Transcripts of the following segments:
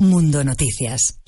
Mundo Noticias.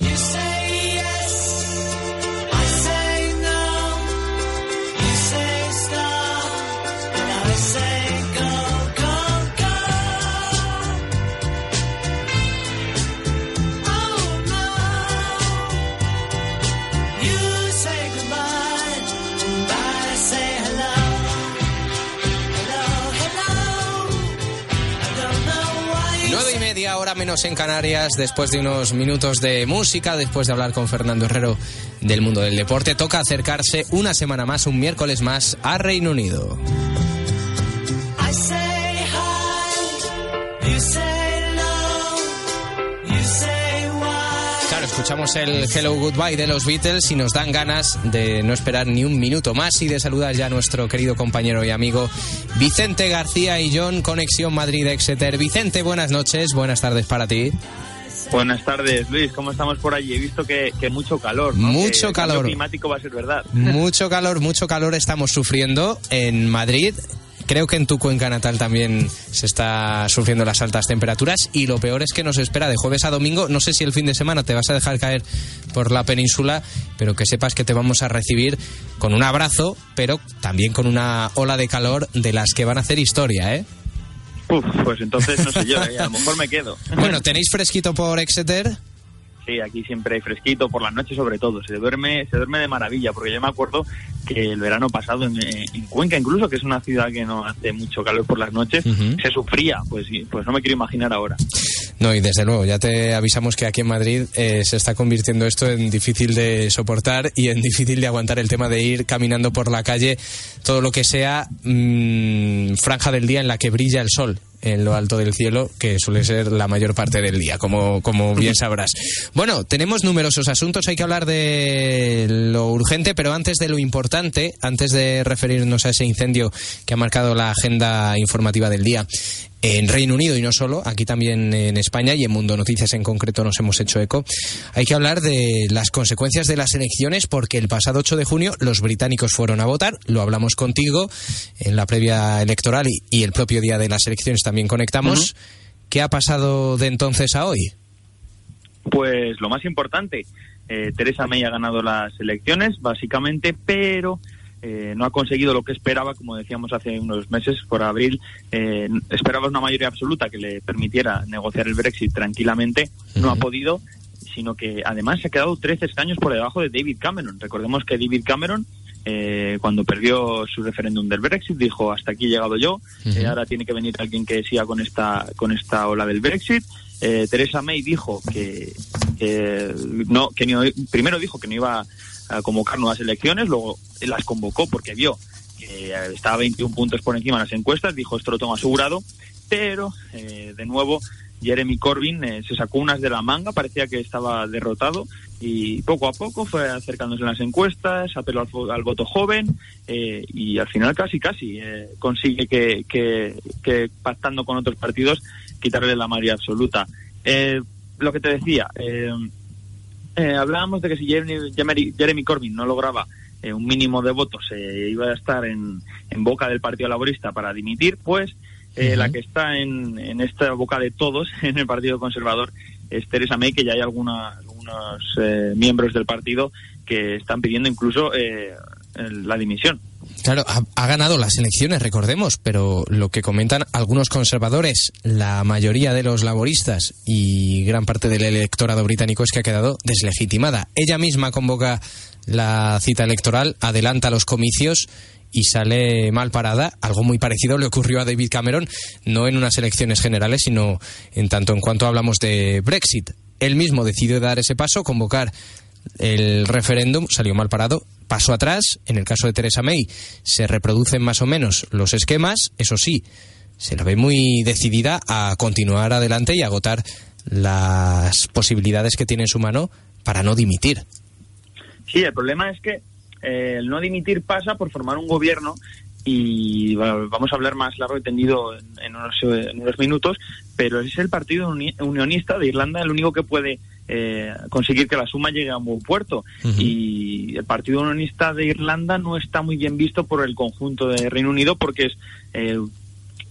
Menos en Canarias, después de unos minutos de música, después de hablar con Fernando Herrero del mundo del deporte, toca acercarse una semana más, un miércoles más, a Reino Unido. Escuchamos el Hello Goodbye de los Beatles y nos dan ganas de no esperar ni un minuto más y de saludar ya a nuestro querido compañero y amigo Vicente García y John, Conexión Madrid-Exeter. Vicente, buenas noches, buenas tardes para ti. Buenas tardes, Luis. ¿Cómo estamos por allí? He visto que, que mucho calor. ¿no? Mucho Que el cambio calor. climático va a ser verdad. Mucho calor, mucho calor estamos sufriendo en Madrid. Creo que en tu cuenca natal también se está sufriendo las altas temperaturas y lo peor es que nos espera de jueves a domingo. No sé si el fin de semana te vas a dejar caer por la península, pero que sepas que te vamos a recibir con un abrazo, pero también con una ola de calor de las que van a hacer historia, ¿eh? Uf, pues entonces no sé yo, ¿eh? a lo mejor me quedo. Bueno, ¿tenéis fresquito por Exeter? Sí, aquí siempre hay fresquito, por la noche sobre todo. Se duerme, se duerme de maravilla, porque yo me acuerdo que el verano pasado en, en Cuenca, incluso, que es una ciudad que no hace mucho calor por las noches, se sufría. Pues, pues no me quiero imaginar ahora. No, y desde luego, ya te avisamos que aquí en Madrid eh, se está convirtiendo esto en difícil de soportar y en difícil de aguantar el tema de ir caminando por la calle, todo lo que sea mm, franja del día en la que brilla el sol en lo alto del cielo, que suele ser la mayor parte del día, como, como bien sabrás. Bueno, tenemos numerosos asuntos, hay que hablar de lo urgente, pero antes de lo importante, antes de referirnos a ese incendio que ha marcado la agenda informativa del día, en Reino Unido y no solo, aquí también en España y en Mundo Noticias en concreto nos hemos hecho eco. Hay que hablar de las consecuencias de las elecciones porque el pasado 8 de junio los británicos fueron a votar, lo hablamos contigo en la previa electoral y, y el propio día de las elecciones también conectamos. ¿Qué ha pasado de entonces a hoy? Pues lo más importante, eh, Teresa May ha ganado las elecciones, básicamente, pero eh, no ha conseguido lo que esperaba, como decíamos hace unos meses, por abril. Eh, esperaba una mayoría absoluta que le permitiera negociar el Brexit tranquilamente. No ha podido, sino que además se ha quedado 13 escaños por debajo de David Cameron. Recordemos que David Cameron, eh, cuando perdió su referéndum del Brexit, dijo hasta aquí he llegado yo. Eh, ahora tiene que venir alguien que siga con esta con esta ola del Brexit. Eh, Teresa May dijo que, que no que primero dijo que no iba a convocar nuevas elecciones, luego las convocó porque vio que eh, estaba 21 puntos por encima en las encuestas, dijo esto lo tengo asegurado, pero eh, de nuevo Jeremy Corbyn eh, se sacó unas de la manga, parecía que estaba derrotado y poco a poco fue acercándose en las encuestas, apeló al, al voto joven eh, y al final casi casi eh, consigue que, que, que pactando con otros partidos quitarle la mayoría absoluta. Eh, lo que te decía, eh, hablábamos de que si Jeremy, Jeremy- Corbyn no lograba eh, un mínimo de votos, eh, iba a estar en, en boca del Partido Laborista para dimitir, pues eh, la que está en, en esta boca de todos, en el Partido Conservador, es Teresa May, que ya hay alguna- algunos eh, miembros del partido que están pidiendo incluso eh, la dimisión. Claro, ha, ganado las elecciones, recordemos, pero lo que comentan algunos conservadores, la mayoría de los laboristas y gran parte del electorado británico es que ha quedado deslegitimada. Ella misma convoca la cita electoral, adelanta los comicios y sale mal parada. Algo muy parecido le ocurrió a David Cameron, no en unas elecciones generales, sino en tanto en cuanto hablamos de Brexit. Él mismo decidió dar ese paso, convocar el referéndum, salió mal parado, paso atrás. En el caso de Teresa May se reproducen más o menos los esquemas, eso sí, se la ve muy decidida a continuar adelante y agotar las posibilidades que tiene en su mano para no dimitir. Sí, el problema es que eh, el no dimitir pasa por formar un gobierno y vamos a hablar más largo y tendido en, unos, minutos, pero es el Partido Unionista de Irlanda el único que puede eh, conseguir que la suma llegue a un buen puerto. Y el Partido Unionista de Irlanda no está muy bien visto por el conjunto de Reino Unido porque es... Eh,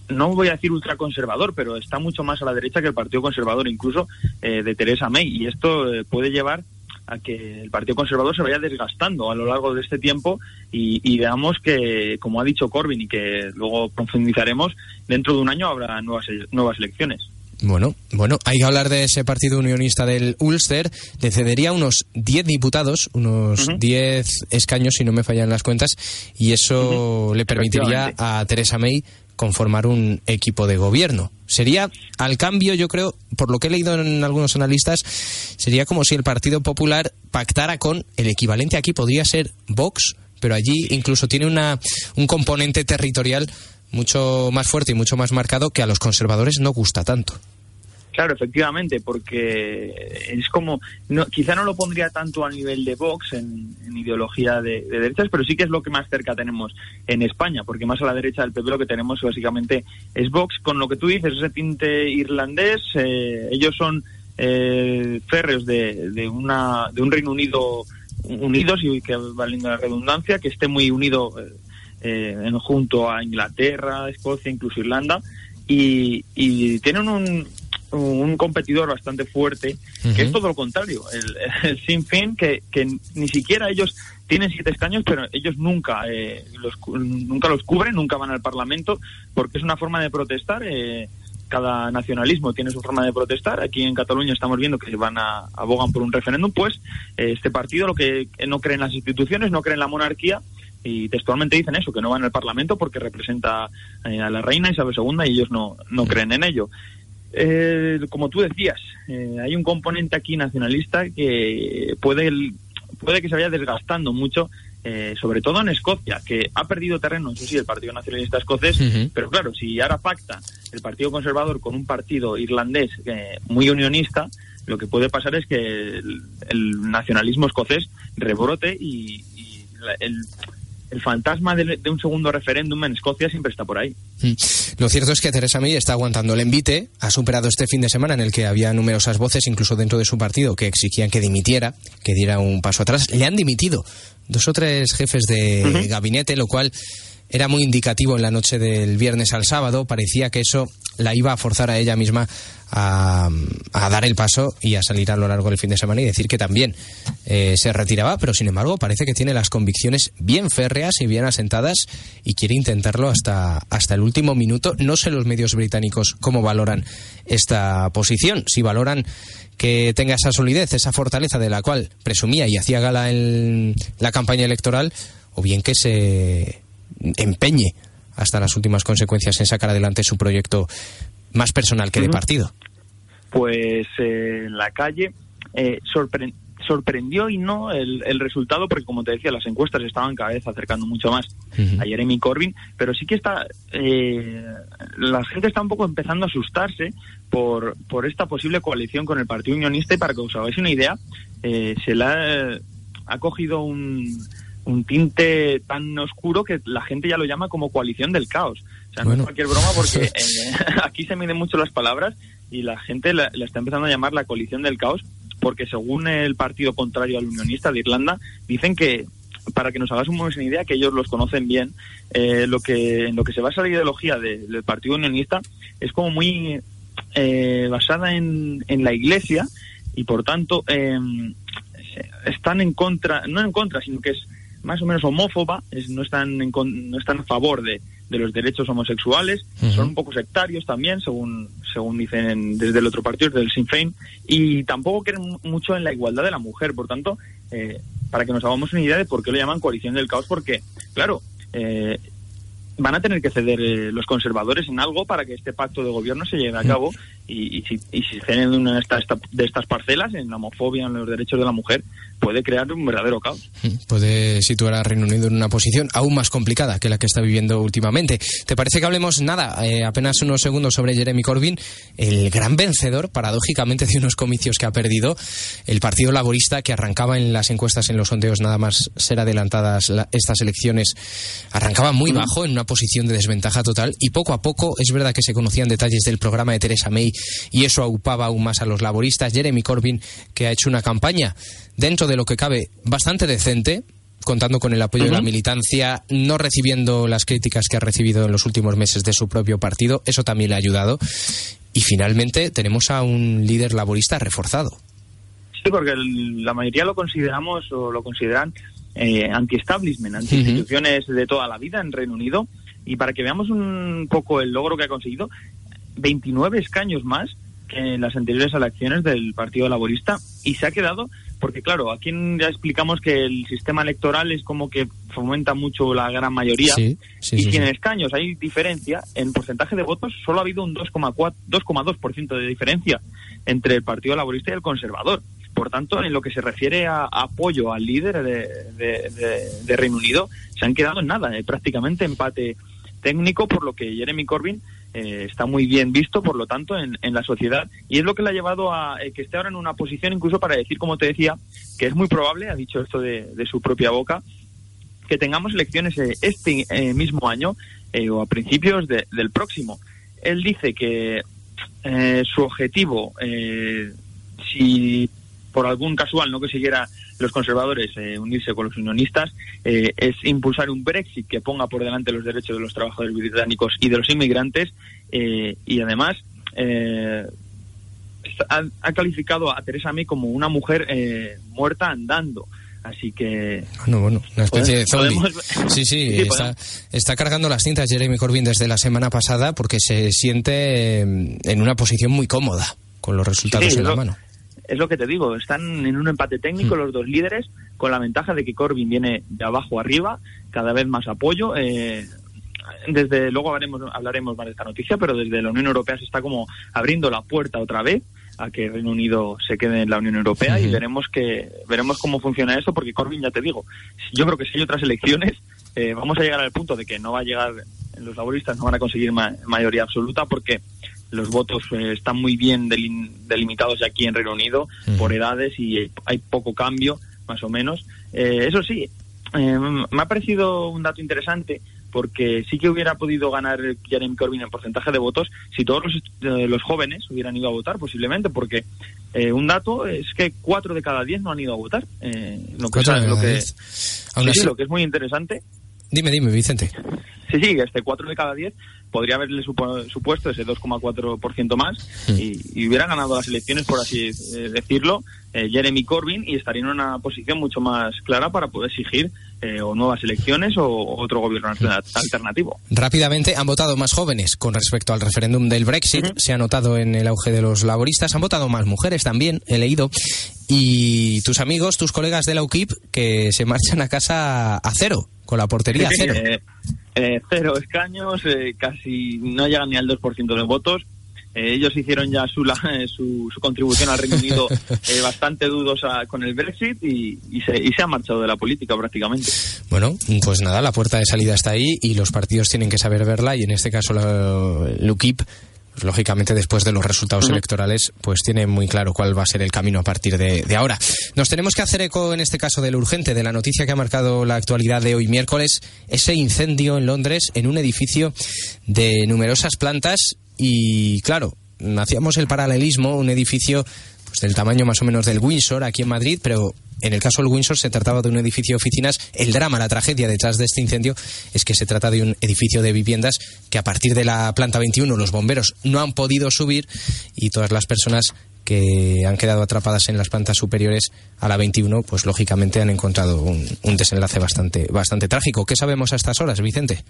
no voy a decir ultraconservador, pero está mucho más a la derecha que el Partido Conservador, incluso eh, de Theresa May. Y esto puede llevar a que el Partido Conservador se vaya desgastando a lo largo de este tiempo y, veamos que, como ha dicho Corbyn y que luego profundizaremos, dentro de un año habrá nuevas, nuevas elecciones. Bueno, bueno, hay que hablar de ese partido unionista del Ulster. Le cedería unos 10 diputados, unos 10 escaños, si no me fallan las cuentas, y eso le permitiría a Theresa May conformar un equipo de gobierno. Sería, al cambio, yo creo, por lo que he leído en algunos analistas, sería como si el Partido Popular pactara con el equivalente aquí, podría ser Vox, pero allí incluso tiene una, un componente territorial mucho más fuerte y mucho más marcado que a los conservadores no gusta tanto. Claro, efectivamente, porque es como, no, quizá no lo pondría tanto a nivel de Vox en, ideología de, derechas, pero sí que es lo que más cerca tenemos en España, porque más a la derecha del PP lo que tenemos básicamente es Vox, con lo que tú dices, ese tinte irlandés, eh, ellos son eh, férreos de, de, una, de un Reino Unido unidos y que valiendo la redundancia, que esté muy unido eh, en, junto a Inglaterra, Escocia, incluso Irlanda, y, y tienen un, un competidor bastante fuerte, que es todo lo contrario. El, el Sinn Féin, que, que, ni siquiera ellos tienen siete escaños, pero ellos nunca, eh, los, nunca los cubren, nunca van al Parlamento, porque es una forma de protestar. Eh, cada nacionalismo tiene su forma de protestar. Aquí en Cataluña estamos viendo que van a abogan por un referéndum, pues eh, este partido lo que no cree en las instituciones, no cree en la monarquía y textualmente dicen eso, que no van al Parlamento porque representa a la reina Isabel II y ellos no, no creen en ello. Eh, como tú decías, eh, hay un componente aquí nacionalista que puede, puede que se vaya desgastando mucho, eh, sobre todo en Escocia, que ha perdido terreno, eso sí, el Partido Nacionalista Escocés, pero claro, si ahora pacta el Partido Conservador con un partido irlandés muy unionista, lo que puede pasar es que el, nacionalismo escocés rebrote y, y el, el fantasma de, un segundo referéndum en Escocia siempre está por ahí. Mm. Lo cierto es que Teresa May está aguantando el envite, ha superado este fin de semana en el que había numerosas voces, incluso dentro de su partido, que exigían que dimitiera, que diera un paso atrás. Le han dimitido dos o tres jefes de gabinete, lo cual era muy indicativo en la noche del viernes al sábado. Parecía que eso la iba a forzar a ella misma a, dar el paso y a salir a lo largo del fin de semana y decir que también eh, se retiraba, pero sin embargo parece que tiene las convicciones bien férreas y bien asentadas y quiere intentarlo hasta, hasta el último minuto. No sé los medios británicos cómo valoran esta posición, si valoran que tenga esa solidez, esa fortaleza de la cual presumía y hacía gala en la campaña electoral, o bien que se empeñe hasta las últimas consecuencias en sacar adelante su proyecto más personal que de partido. Pues eh, en la calle eh, sorprendió y no el, resultado, porque como te decía, las encuestas estaban cada vez acercando mucho más a Jeremy Corbyn, pero sí que está, eh, la gente está un poco empezando a asustarse por, por esta posible coalición con el Partido Unionista y para que os hagáis una idea, se la ha cogido un un tinte tan oscuro que la gente ya lo llama como coalición del caos. O sea, no es cualquier broma porque eh, aquí se miden mucho las palabras y la gente la, está empezando a llamar la coalición del caos porque según el partido contrario al unionista de Irlanda, dicen que, para que nos hagas una idea, que ellos los conocen bien, eh, lo que, en lo que se basa la ideología del partido unionista es como muy eh, basada en, en la iglesia y por tanto em, están en contra, no en contra, sino que es más o menos homófoba, no, están no están a favor de, los derechos homosexuales, son un poco sectarios también, según, según dicen desde el otro partido, desde el Sinn Féin, y tampoco creen mucho en la igualdad de la mujer. Por tanto, eh, para que nos hagamos una idea de por qué lo llaman coalición del caos, porque, claro, eh, van a tener que ceder eh, los conservadores en algo para que este pacto de gobierno se lleve a cabo y, si, y si se en una de estas, de estas parcelas, en la homofobia, en los derechos de la mujer, puede crear un verdadero caos. Mm, puede situar a Reino Unido en una posición aún más complicada que la que está viviendo últimamente. ¿Te parece que hablemos, nada, eh, apenas unos segundos sobre Jeremy Corbyn, el gran vencedor, paradójicamente, de unos comicios que ha perdido el Partido Laborista, que arrancaba en las encuestas, en los sondeos, nada más ser adelantadas estas elecciones, arrancaba muy bajo, en una posición de desventaja total, y poco a poco, es verdad que se conocían detalles del programa de Theresa May, y eso aupaba aún más a los laboristas. Jeremy Corbyn, que ha hecho una campaña dentro de lo que cabe bastante decente, contando con el apoyo de la militancia, no recibiendo las críticas que ha recibido en los últimos meses de su propio partido, eso también le ha ayudado. Y finalmente tenemos a un líder laborista reforzado. Sí, porque la mayoría lo consideramos o lo consideran eh, anti-establishment, anti-instituciones de toda la vida en Reino Unido. Y para que veamos un poco el logro que ha conseguido, 29 escaños más que en las anteriores elecciones del Partido Laborista y se ha quedado porque claro, aquí ya explicamos que el sistema electoral es como que fomenta mucho la gran mayoría y si en escaños hay diferencia, en porcentaje de votos solo ha habido un 2,2% de diferencia entre el Partido Laborista y el Conservador. Por tanto, en lo que se refiere a apoyo al líder de, Reino Unido, se han quedado en nada, eh, prácticamente empate técnico, por lo que Jeremy Corbyn eh, está muy bien visto, por lo tanto, en, la sociedad. Y es lo que le ha llevado a eh, que esté ahora en una posición, incluso para decir, como te decía, que es muy probable, ha dicho esto de, su propia boca, que tengamos elecciones eh, este mismo año o a principios del próximo. Él dice que su objetivo, si por algún casual no consiguiera los conservadores eh, unirse con los unionistas eh, es impulsar un Brexit que ponga por delante los derechos de los trabajadores británicos y de los inmigrantes eh, y además ha, calificado a Teresa May como una mujer muerta andando. Así que. Bueno, bueno, una especie de zombie. Sí, sí, está, cargando las cintas Jeremy Corbyn desde la semana pasada porque se siente en una posición muy cómoda con los resultados en la mano es lo que te digo, están en un empate técnico hmm. los dos líderes, con la ventaja de que Corbyn viene de abajo arriba, cada vez más apoyo. Eh, desde luego hablaremos, hablaremos más de esta noticia, pero desde la Unión Europea se está como abriendo la puerta otra vez a que Reino Unido se quede en la Unión Europea y veremos que veremos cómo funciona eso, porque Corbyn ya te digo, yo creo que si hay otras elecciones eh, vamos a llegar al punto de que no va a llegar los laboristas no van a conseguir mayoría absoluta porque los votos eh, están muy bien delimitados aquí en Reino Unido por edades y hay poco cambio, más o menos. Eh, eso sí, eh, me ha parecido un dato interesante porque sí que hubiera podido ganar Jeremy Corbyn en porcentaje de votos si todos los, jóvenes hubieran ido a votar, posiblemente, porque un dato es que cuatro de cada diez no han ido a votar. lo, que, lo, que, lo que es muy interesante. Dime, dime, Vicente. Sí, este cuatro de cada diez podría haberle supuesto ese 2,4% más mm. y, hubiera ganado las elecciones, por así eh, decirlo, eh, Jeremy Corbyn y estaría en una posición mucho más clara para poder exigir eh, o nuevas elecciones o otro gobierno mm. alternativo. Rápidamente, han votado más jóvenes con respecto al referéndum del Brexit, se ha notado en el auge de los laboristas, han votado más mujeres también, he leído, y tus amigos, tus colegas de la UKIP que se marchan a casa a cero, con la portería a cero. Eh, cero escaños, eh, casi no llegan ni al 2% de votos. Eh, ellos hicieron ya su, su, contribución al Reino Unido bastante dudosa con el Brexit y, se, y se ha marchado de la política prácticamente. Bueno, pues nada, la puerta de salida está ahí y los partidos tienen que saber verla y en este caso la, UKIP pues, lógicamente después de los resultados electorales, pues tiene muy claro cuál va a ser el camino a partir de, ahora. Nos tenemos que hacer eco en este caso del urgente, de la noticia que ha marcado la actualidad de hoy miércoles, ese incendio en Londres en un edificio de numerosas plantas y claro, hacíamos el paralelismo, un edificio pues, del tamaño más o menos del Windsor aquí en Madrid, pero en el caso del Windsor se trataba de un edificio de oficinas. El drama, la tragedia detrás de este incendio es que se trata de un edificio de viviendas que a partir de la planta 21 los bomberos no han podido subir y todas las personas que han quedado atrapadas en las plantas superiores a la 21, pues lógicamente han encontrado un, desenlace bastante, bastante trágico. ¿Qué sabemos a estas horas, Vicente?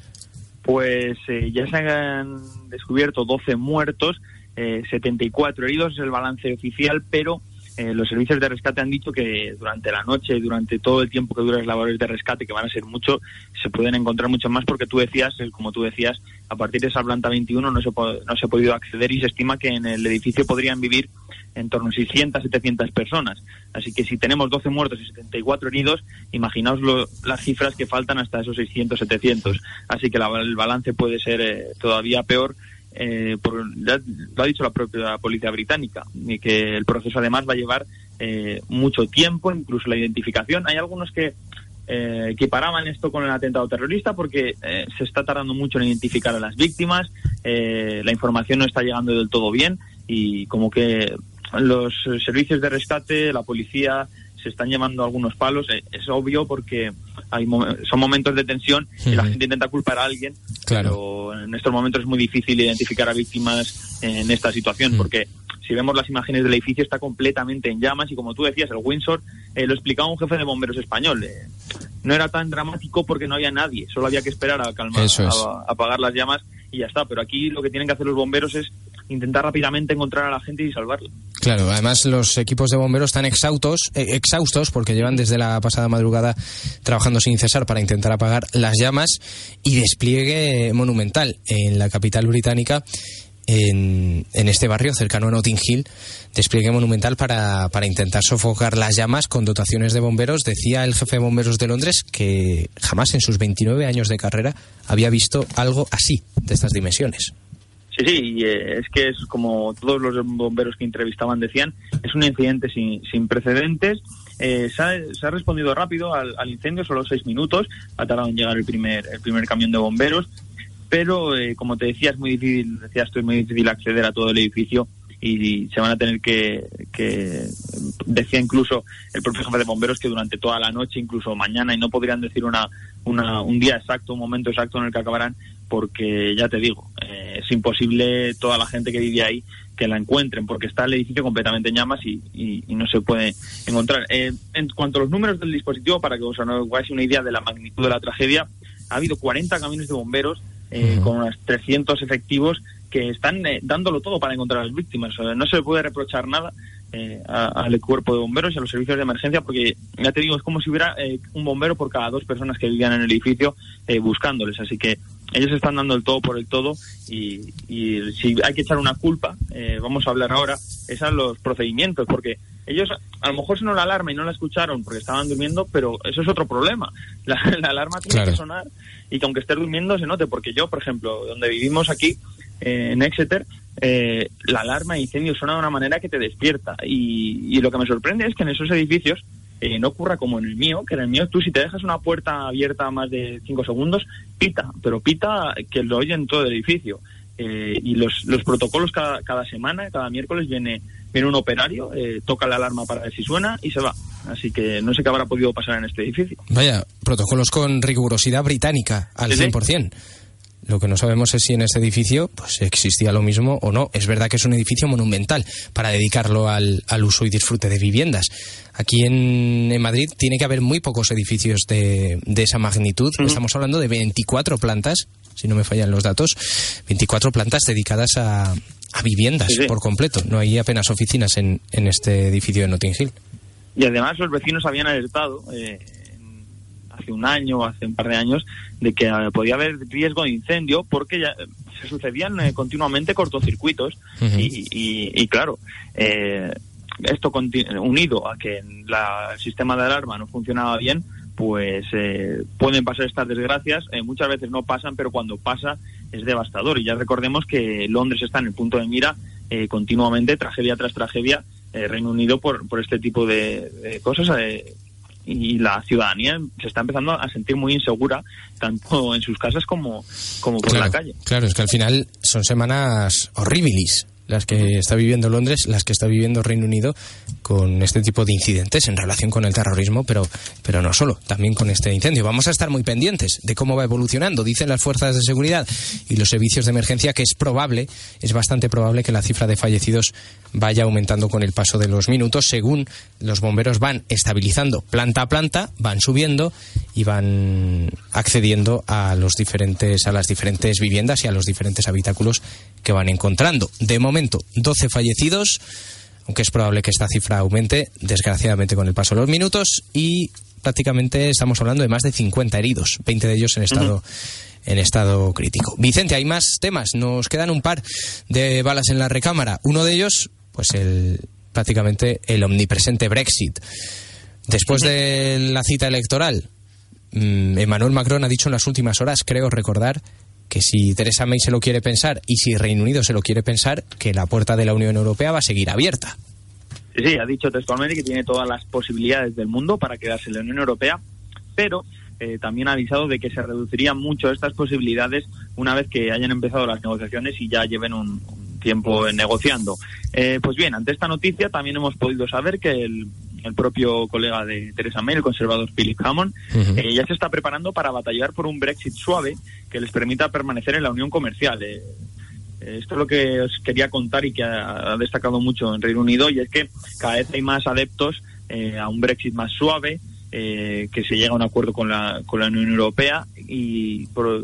Pues eh, ya se han descubierto 12 muertos, 74 eh, heridos, es el balance oficial, pero eh, los servicios de rescate han dicho que durante la noche, durante todo el tiempo que duran las labores de rescate, que van a ser mucho, se pueden encontrar mucho más porque tú decías, como tú decías, a partir de esa planta 21 no se, no se ha podido acceder y se estima que en el edificio podrían vivir en torno a 600, 700 personas. Así que si tenemos 12 muertos y 74 heridos, imaginaos las cifras que faltan hasta esos 600, 700. Así que el balance puede ser eh, todavía peor. Eh, por, ya lo ha dicho la propia policía británica, y que el proceso además va a llevar eh, mucho tiempo, incluso la identificación. Hay algunos que eh, equiparaban esto con el atentado terrorista porque se está tardando mucho en identificar a las víctimas, la información no está llegando del todo bien y como que los servicios de rescate, la policía, se están llevando algunos palos. Eh, es obvio porque hay son momentos de tensión y la gente intenta culpar a alguien, claro. pero en estos momentos es muy difícil identificar a víctimas en esta situación porque si vemos las imágenes del edificio está completamente en llamas y como tú decías, el Windsor eh, lo explicaba un jefe de bomberos español. Eh, no era tan dramático porque no había nadie, solo había que esperar a calmar, a apagar las llamas y ya está. Pero aquí lo que tienen que hacer los bomberos es intentar rápidamente encontrar a la gente y salvarla. Claro, además los equipos de bomberos están exhaustos, eh, exhaustos porque llevan desde la pasada madrugada trabajando sin cesar para intentar apagar las llamas y despliegue monumental en la capital británica. En, este barrio cercano a Notting Hill, despliegue monumental para, para, intentar sofocar las llamas con dotaciones de bomberos. Decía el jefe de bomberos de Londres que jamás en sus 29 años de carrera había visto algo así, de estas dimensiones. Sí, sí, eh, es que es como todos los bomberos que entrevistaban decían, es un incidente sin, sin precedentes. Eh, se, ha, respondido rápido al, incendio, solo seis minutos, ha tardado en llegar el primer, el primer camión de bomberos, pero eh, como te decía, es muy difícil, decía, esto es muy difícil acceder a todo el edificio y se van a tener que, que, decía incluso el propio jefe de bomberos que durante toda la noche, incluso mañana, y no podrían decir una, una, un día exacto, un momento exacto en el que acabarán, porque ya te digo, eh, es imposible toda la gente que vive ahí que la encuentren, porque está el edificio completamente en llamas y, y, no se puede encontrar. Eh, en cuanto a los números del dispositivo, para que os hagáis una idea de la magnitud de la tragedia, ha habido 40 camiones de bomberos eh, con unos 300 efectivos que están dándolo todo para encontrar a las víctimas. no se puede reprochar nada al cuerpo de bomberos y a los servicios de emergencia, porque ya te digo, es como si hubiera un bombero por cada dos personas que vivían en el edificio buscándoles. Así que ellos están dando el todo por el todo y, si hay que echar una culpa, eh, vamos a hablar ahora, es a los procedimientos, porque ellos a lo mejor sonó la alarma y no la escucharon porque estaban durmiendo, pero eso es otro problema. La, alarma tiene que sonar y que aunque estés durmiendo se note, porque yo, por ejemplo, donde vivimos aquí, eh, en Exeter, eh, la alarma de incendio suena de una manera que te despierta y, y lo que me sorprende es que en esos edificios eh, no ocurra como en el mío, que en el mío tú si te dejas una puerta abierta más de cinco segundos, pita, pero pita que lo oyen todo el edificio. Eh, y los, los protocolos cada, cada semana, cada miércoles viene, viene un operario, eh, toca la alarma para ver si suena y se va. Así que no sé qué habrá podido pasar en este edificio. Vaya, protocolos con rigurosidad británica, al 100%. Lo que no sabemos es si en ese edificio pues, existía lo mismo o no. Es verdad que es un edificio monumental para dedicarlo al, al uso y disfrute de viviendas. Aquí en, en, Madrid tiene que haber muy pocos edificios de, de esa magnitud. Estamos hablando de 24 plantas, si no me fallan los datos, 24 plantas dedicadas a, a viviendas por completo. No hay apenas oficinas en, en este edificio de Notting Hill. Y además los vecinos habían alertado. Eh hace un año o hace un par de años de que eh, podía haber riesgo de incendio porque ya eh, se sucedían eh, continuamente cortocircuitos y, claro, esto unido a que el sistema de alarma no funcionaba bien, pues pueden pasar estas desgracias. muchas veces no pasan, pero cuando pasa es devastador. Y ya recordemos que Londres está en el punto de mira continuamente, tragedia tras tragedia, Reino Unido por, por este tipo de, de cosas y la ciudadanía se está empezando a sentir muy insegura tanto en sus casas como, como por la calle. Claro, es que al final son semanas horribilis las que está viviendo Londres, las que está viviendo Reino Unido con este tipo de incidentes en relación con el terrorismo, pero, pero no solo, también con este incendio. Vamos a estar muy pendientes de cómo va evolucionando. Dicen las fuerzas de seguridad y los servicios de emergencia que es probable, es bastante probable que la cifra de fallecidos vaya aumentando con el paso de los minutos, según los bomberos van estabilizando planta a planta, van subiendo y van accediendo a los diferentes, a las diferentes viviendas y a los diferentes habitáculos que van encontrando. De momento, 12 fallecidos aunque es probable que esta cifra aumente, desgraciadamente, con el paso de los minutos y prácticamente estamos hablando de más de 50 heridos, 20 de ellos en estado... en estado crítico. Vicente, hay más temas. Nos quedan un par de balas en la recámara. Uno de ellos, pues el prácticamente el omnipresente Brexit. Después de la cita electoral, mm, Emmanuel Macron ha dicho en las últimas horas, creo recordar, que si Theresa May se lo quiere pensar y si Reino Unido se lo quiere pensar, que la puerta de la Unión Europea va a seguir abierta. Sí, ha dicho textualmente que tiene todas las posibilidades del mundo para quedarse en la Unión Europea, pero eh, también ha avisado de que se reducirían mucho estas posibilidades una vez que hayan empezado las negociaciones y ya lleven un, tiempo negociando. Eh, pues bien, ante esta noticia también hemos podido saber que el, propio colega de Theresa May, el conservador Philip Hammond, eh, ya se está preparando para batallar por un Brexit suave que les permita permanecer en la unión comercial. esto es lo que os quería contar y que ha, destacado mucho en Reino Unido y es que cada vez hay más adeptos a un Brexit más suave, eh, que se llegue a un acuerdo con la, con la Unión Europea y eh,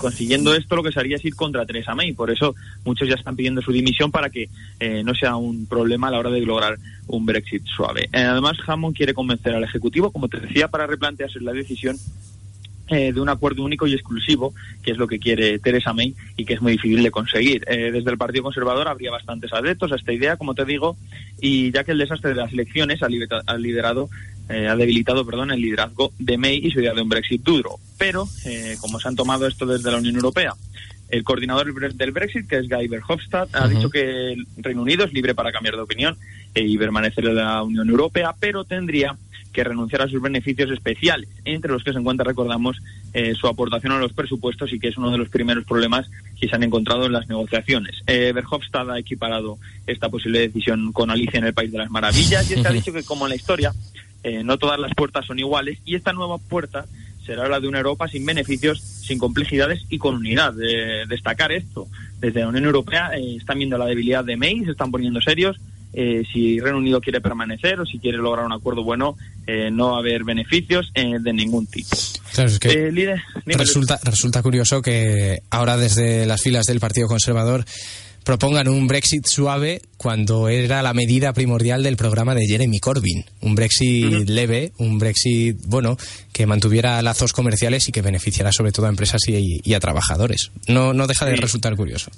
consiguiendo esto lo que se haría es ir contra Theresa May. Por eso muchos ya están pidiendo su dimisión para que eh, no sea un problema a la hora de lograr un Brexit suave. además, Hammond quiere convencer al Ejecutivo, como te decía, para replantearse la decisión de un acuerdo único y exclusivo, que es lo que quiere Theresa May y que es muy difícil de conseguir. desde el Partido Conservador habría bastantes adeptos a esta idea, como te digo, y ya que el desastre de las elecciones ha liderado eh, ha debilitado perdón, el liderazgo de May y su idea de un Brexit duro. Pero, eh, como se han tomado esto desde la Unión Europea, el coordinador del Brexit, que es Guy Verhofstadt, ha dicho que el Reino Unido es libre para cambiar de opinión y permanecer en la Unión Europea, pero tendría que renunciar a sus beneficios especiales, entre los que se encuentra, recordamos, eh, su aportación a los presupuestos y que es uno de los primeros problemas que se han encontrado en las negociaciones. Eh, Verhofstadt ha equiparado esta posible decisión con Alicia en el País de las Maravillas y es que ha dicho que, como en la historia, eh, no todas las puertas son iguales y esta nueva puerta será la de una Europa sin beneficios, sin complejidades y con unidad. De destacar esto, desde la Unión Europea eh, están viendo la debilidad de May, se están poniendo serios. Eh, si Reino Unido quiere permanecer o si quiere lograr un acuerdo bueno, no va a haber beneficios de ningún tipo. resulta, resulta curioso que ahora desde las filas del Partido Conservador propongan un Brexit suave cuando era la medida primordial del programa de Jeremy Corbyn. Un Brexit leve, un Brexit, bueno, que mantuviera lazos comerciales y que beneficiara sobre todo a empresas y, a trabajadores. No, no deja de resultar curioso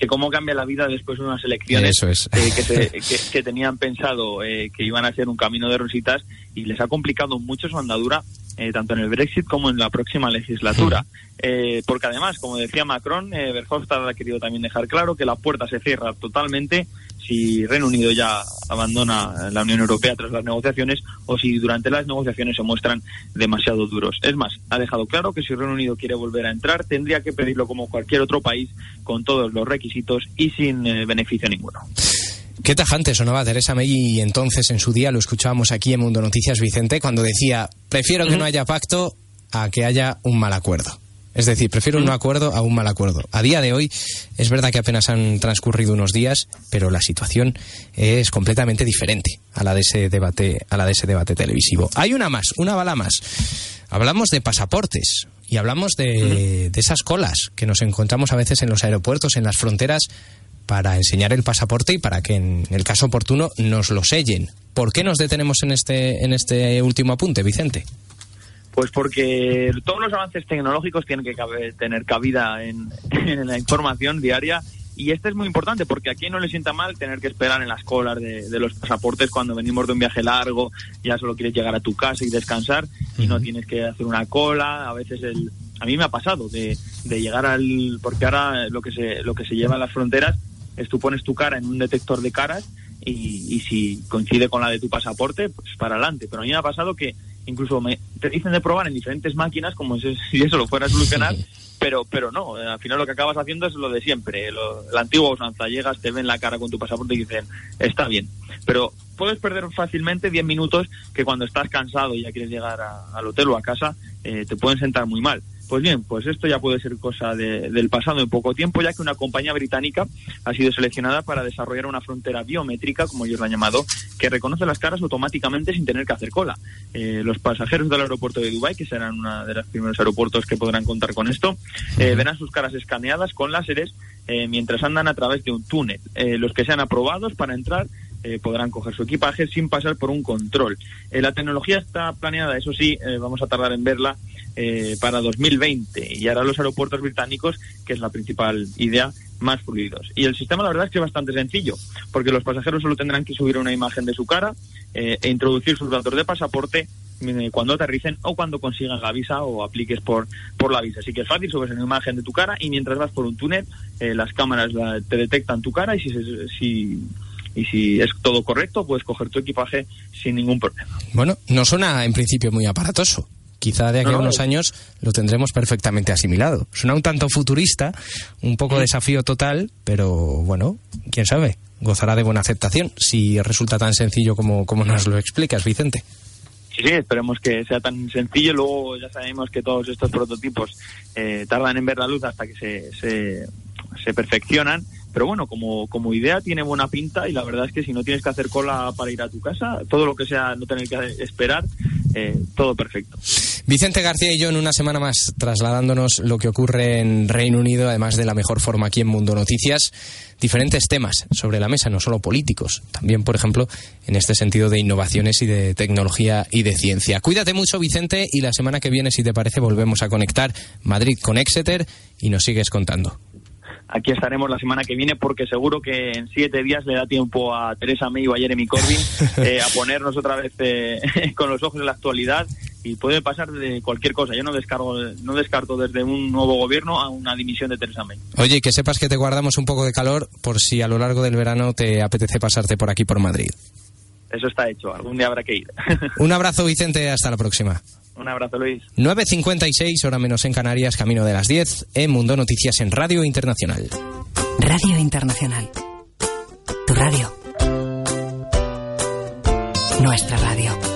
que cómo cambia la vida después de unas elecciones eh, que, tenían pensado eh, que iban a ser un camino de rositas y les ha complicado mucho su andadura eh, tanto en el Brexit como en la próxima legislatura. Eh, porque además, como decía Macron, eh, Verhofstadt ha querido también dejar claro que la puerta se cierra totalmente si Reino Unido ya abandona la Unión Europea tras las negociaciones o si durante las negociaciones se muestran demasiado duros. Es más, ha dejado claro que si Reino Unido quiere volver a entrar tendría que pedirlo como cualquier otro país con todos los requisitos y sin beneficio ninguno. Qué tajante sonaba Teresa May y entonces en su día lo escuchábamos aquí en Mundo Noticias Vicente cuando decía, prefiero que no haya pacto a que haya un mal acuerdo. Es decir, prefiero un no acuerdo a un mal acuerdo. A día de hoy es verdad que apenas han transcurrido unos días, pero la situación es completamente diferente a la de ese debate, a la de ese debate televisivo. Hay una más, una bala más. Hablamos de pasaportes y hablamos de, de esas colas que nos encontramos a veces en los aeropuertos, en las fronteras, para enseñar el pasaporte y para que en el caso oportuno nos lo sellen. ¿Por qué nos detenemos en este, en este último apunte, Vicente? Pues porque todos los avances tecnológicos tienen que tener cabida en, la información diaria y este es muy importante porque aquí no le sienta mal tener que esperar en las colas de, los pasaportes cuando venimos de un viaje largo, ya solo quieres llegar a tu casa y descansar y no tienes que hacer una cola. A veces el, a mí me ha pasado de, de llegar al porque ahora lo que se lo que se lleva a las fronteras es tú pones tu cara en un detector de caras y, si coincide con la de tu pasaporte, pues para adelante. Pero a mí me ha pasado que incluso me, te dicen de probar en diferentes máquinas como si, eso lo fuera a solucionar, pero, pero no, al final lo que acabas haciendo es lo de siempre, la antigua usanza, llegas, te ven la cara con tu pasaporte y dicen, está bien, pero puedes perder fácilmente 10 minutos que cuando estás cansado y ya quieres llegar al hotel o a casa, eh, te pueden sentar muy mal. Pues bien, pues esto ya puede ser cosa del pasado en poco tiempo, ya que una compañía británica ha sido seleccionada para desarrollar una frontera biométrica, como ellos la han llamado, que reconoce las caras automáticamente sin tener que hacer cola. Eh, los pasajeros del aeropuerto de Dubái, que serán uno de los primeros aeropuertos que podrán contar con esto, eh, verán sus caras escaneadas con láseres mientras andan a través de un túnel. los que sean aprobados para entrar podrán coger su equipaje sin pasar por un control. la tecnología está planeada, eso sí, vamos a tardar en verla para 2020 y hará los aeropuertos británicos, que es la principal idea, más fluidos. Y el sistema la verdad es que es bastante sencillo, porque los pasajeros solo tendrán que subir una imagen de su cara eh, e introducir sus datos de pasaporte eh, cuando aterricen o cuando consigan la visa o apliques por, por la visa. Así que es fácil, subes una imagen de tu cara y mientras vas por un túnel, eh, las cámaras te detectan tu cara y si, si, y si es todo correcto, puedes coger tu equipaje sin ningún problema. Bueno, no suena en principio muy aparatoso quizá de aquí a unos años lo tendremos perfectamente asimilado. Suena un tanto futurista, un poco mm. desafío total, pero bueno, quién sabe, gozará de buena aceptación si resulta tan sencillo como, como nos lo explicas, Vicente. Sí, sí, esperemos que sea tan sencillo. Luego ya sabemos que todos estos prototipos eh, tardan en ver la luz hasta que se, se, se perfeccionan pero bueno, como, como idea tiene buena pinta y la verdad es que si no tienes que hacer cola para ir a tu casa, todo lo que sea no tener que esperar, eh, todo perfecto. Vicente García y yo en una semana más trasladándonos lo que ocurre en Reino Unido, además de la mejor forma aquí en Mundo Noticias, diferentes temas sobre la mesa, no solo políticos, también, por ejemplo, en este sentido de innovaciones y de tecnología y de ciencia. Cuídate mucho, Vicente, y la semana que viene, si te parece, volvemos a conectar Madrid con Exeter y nos sigues contando aquí estaremos la semana que viene porque seguro que en siete días le da tiempo a Teresa May o a Jeremy Corbyn eh, a ponernos otra vez eh, con los ojos en la actualidad y puede pasar de cualquier cosa. Yo no descargo, no descarto desde un nuevo gobierno a una dimisión de Teresa May. Oye, que sepas que te guardamos un poco de calor por si a lo largo del verano te apetece pasarte por aquí por Madrid. Eso está hecho, algún día habrá que ir. un abrazo Vicente, hasta la próxima. Un abrazo, Luis. 9.56, hora menos en Canarias, camino de las 10, en Mundo Noticias en Radio Internacional. Radio Internacional. Tu radio. Nuestra radio.